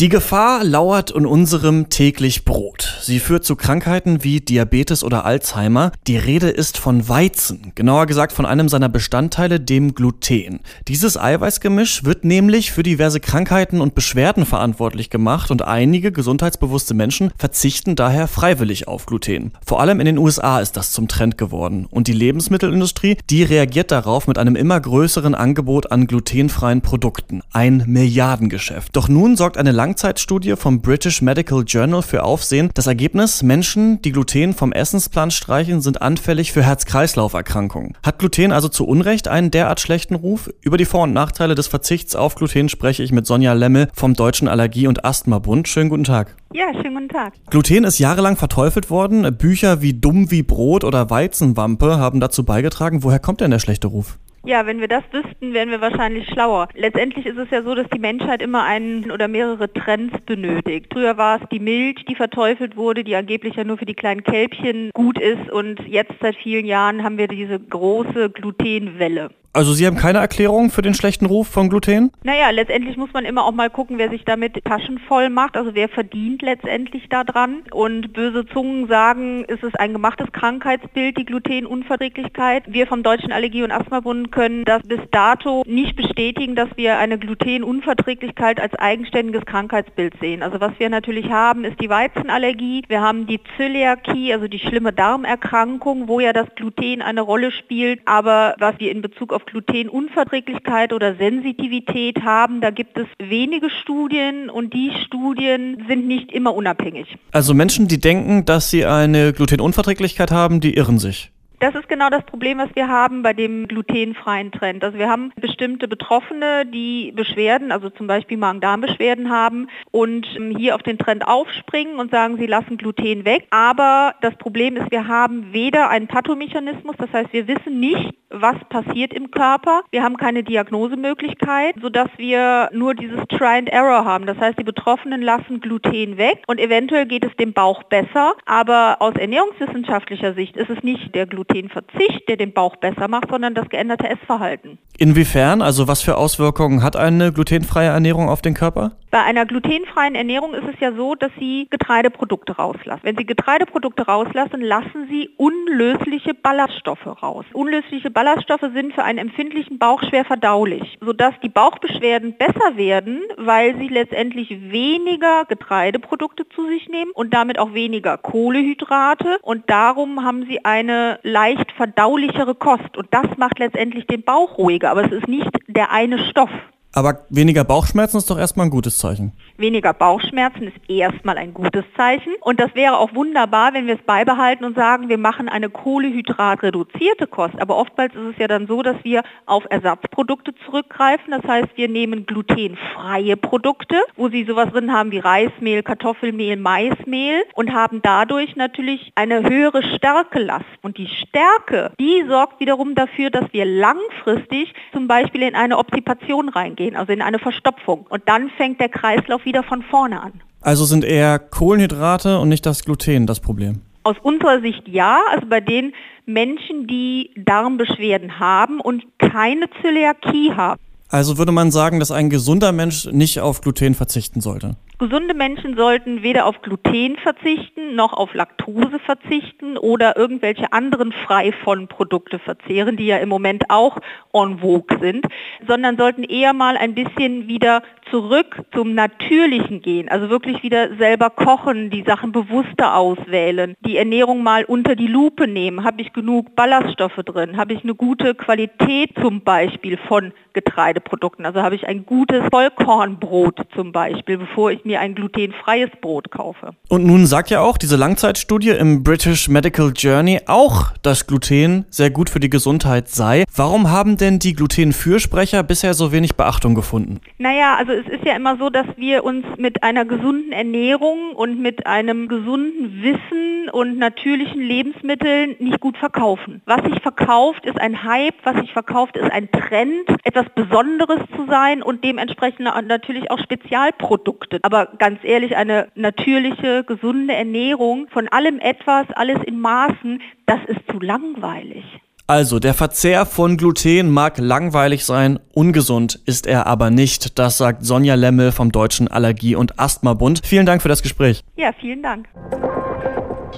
Die Gefahr lauert in unserem täglich Brot. Sie führt zu Krankheiten wie Diabetes oder Alzheimer. Die Rede ist von Weizen, genauer gesagt von einem seiner Bestandteile, dem Gluten. Dieses Eiweißgemisch wird nämlich für diverse Krankheiten und Beschwerden verantwortlich gemacht und einige gesundheitsbewusste Menschen verzichten daher freiwillig auf Gluten. Vor allem in den USA ist das zum Trend geworden und die Lebensmittelindustrie, die reagiert darauf mit einem immer größeren Angebot an glutenfreien Produkten. Ein Milliardengeschäft. Doch nun sorgt eine Langzeitstudie vom British Medical Journal für Aufsehen. Das Ergebnis, Menschen, die Gluten vom Essensplan streichen, sind anfällig für Herz-Kreislauf-Erkrankungen. Hat Gluten also zu Unrecht einen derart schlechten Ruf? Über die Vor- und Nachteile des Verzichts auf Gluten spreche ich mit Sonja Lemmel vom Deutschen Allergie- und Asthma-Bund. Schönen guten Tag. Ja, schönen guten Tag. Gluten ist jahrelang verteufelt worden. Bücher wie Dumm wie Brot oder Weizenwampe haben dazu beigetragen. Woher kommt denn der schlechte Ruf? Ja, wenn wir das wüssten, wären wir wahrscheinlich schlauer. Letztendlich ist es ja so, dass die Menschheit immer einen oder mehrere Trends benötigt. Früher war es die Milch, die verteufelt wurde, die angeblich ja nur für die kleinen Kälbchen gut ist und jetzt seit vielen Jahren haben wir diese große Glutenwelle. Also Sie haben keine Erklärung für den schlechten Ruf von Gluten? Naja, letztendlich muss man immer auch mal gucken, wer sich damit Taschen voll macht, also wer verdient letztendlich daran. Und böse Zungen sagen, ist es ein gemachtes Krankheitsbild, die Glutenunverträglichkeit. Wir vom Deutschen Allergie- und Asthmabund können das bis dato nicht bestätigen, dass wir eine Glutenunverträglichkeit als eigenständiges Krankheitsbild sehen. Also was wir natürlich haben, ist die Weizenallergie. Wir haben die Zöliakie, also die schlimme Darmerkrankung, wo ja das Gluten eine Rolle spielt. Aber was wir in Bezug auf Glutenunverträglichkeit oder Sensitivität haben, da gibt es wenige Studien und die Studien sind nicht immer unabhängig. Also Menschen, die denken, dass sie eine Glutenunverträglichkeit haben, die irren sich. Das ist genau das Problem, was wir haben bei dem glutenfreien Trend. Also wir haben bestimmte Betroffene, die Beschwerden, also zum Beispiel Magen-Darm-Beschwerden haben und ähm, hier auf den Trend aufspringen und sagen, sie lassen Gluten weg. Aber das Problem ist, wir haben weder einen Pathomechanismus, das heißt, wir wissen nicht, was passiert im Körper. Wir haben keine Diagnosemöglichkeit, sodass wir nur dieses Try and Error haben. Das heißt, die Betroffenen lassen Gluten weg und eventuell geht es dem Bauch besser. Aber aus ernährungswissenschaftlicher Sicht ist es nicht der Glutenverzicht, der den Bauch besser macht, sondern das geänderte Essverhalten. Inwiefern? Also was für Auswirkungen hat eine glutenfreie Ernährung auf den Körper? Bei einer glutenfreien Ernährung ist es ja so, dass Sie Getreideprodukte rauslassen. Wenn Sie Getreideprodukte rauslassen, lassen Sie unlösliche Ballaststoffe raus. Unlösliche Ballaststoffe sind für einen empfindlichen Bauch schwer verdaulich, sodass die Bauchbeschwerden besser werden, weil Sie letztendlich weniger Getreideprodukte zu sich nehmen und damit auch weniger Kohlehydrate. Und darum haben Sie eine leicht verdaulichere Kost. Und das macht letztendlich den Bauch ruhiger, aber es ist nicht der eine Stoff. Aber weniger Bauchschmerzen ist doch erstmal ein gutes Zeichen. Weniger Bauchschmerzen ist erstmal ein gutes Zeichen. Und das wäre auch wunderbar, wenn wir es beibehalten und sagen, wir machen eine kohlehydratreduzierte Kost. Aber oftmals ist es ja dann so, dass wir auf Ersatzprodukte zurückgreifen. Das heißt, wir nehmen glutenfreie Produkte, wo sie sowas drin haben wie Reismehl, Kartoffelmehl, Maismehl und haben dadurch natürlich eine höhere Stärkelast. Und die Stärke, die sorgt wiederum dafür, dass wir langfristig zum Beispiel in eine Obstipation reingehen, also in eine Verstopfung. Und dann fängt der Kreislauf wieder von vorne an. Also sind eher Kohlenhydrate und nicht das Gluten das Problem? Aus unserer Sicht ja, also bei den Menschen, die Darmbeschwerden haben und keine Zöliakie haben. Also würde man sagen, dass ein gesunder Mensch nicht auf Gluten verzichten sollte? Gesunde Menschen sollten weder auf Gluten verzichten, noch auf Laktose verzichten oder irgendwelche anderen frei von Produkte verzehren, die ja im Moment auch en vogue sind, sondern sollten eher mal ein bisschen wieder zurück zum Natürlichen gehen, also wirklich wieder selber kochen, die Sachen bewusster auswählen, die Ernährung mal unter die Lupe nehmen. Habe ich genug Ballaststoffe drin? Habe ich eine gute Qualität zum Beispiel von Getreideprodukten? Also habe ich ein gutes Vollkornbrot zum Beispiel, bevor ich mir ein glutenfreies Brot kaufe. Und nun sagt ja auch diese Langzeitstudie im British Medical Journey auch, dass Gluten sehr gut für die Gesundheit sei. Warum haben denn die Glutenfürsprecher bisher so wenig Beachtung gefunden? Naja, also es ist ja immer so, dass wir uns mit einer gesunden Ernährung und mit einem gesunden Wissen und natürlichen Lebensmitteln nicht gut verkaufen. Was sich verkauft, ist ein Hype, was sich verkauft, ist ein Trend, etwas Besonderes zu sein und dementsprechend natürlich auch Spezialprodukte. Aber ganz ehrlich, eine natürliche, gesunde Ernährung von allem etwas, alles in Maßen, das ist zu langweilig. Also, der Verzehr von Gluten mag langweilig sein, ungesund ist er aber nicht. Das sagt Sonja Lemmel vom Deutschen Allergie- und Asthmabund. Vielen Dank für das Gespräch. Ja, vielen Dank.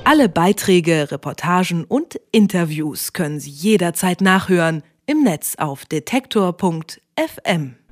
Alle Beiträge, Reportagen und Interviews können Sie jederzeit nachhören im Netz auf detektor.fm.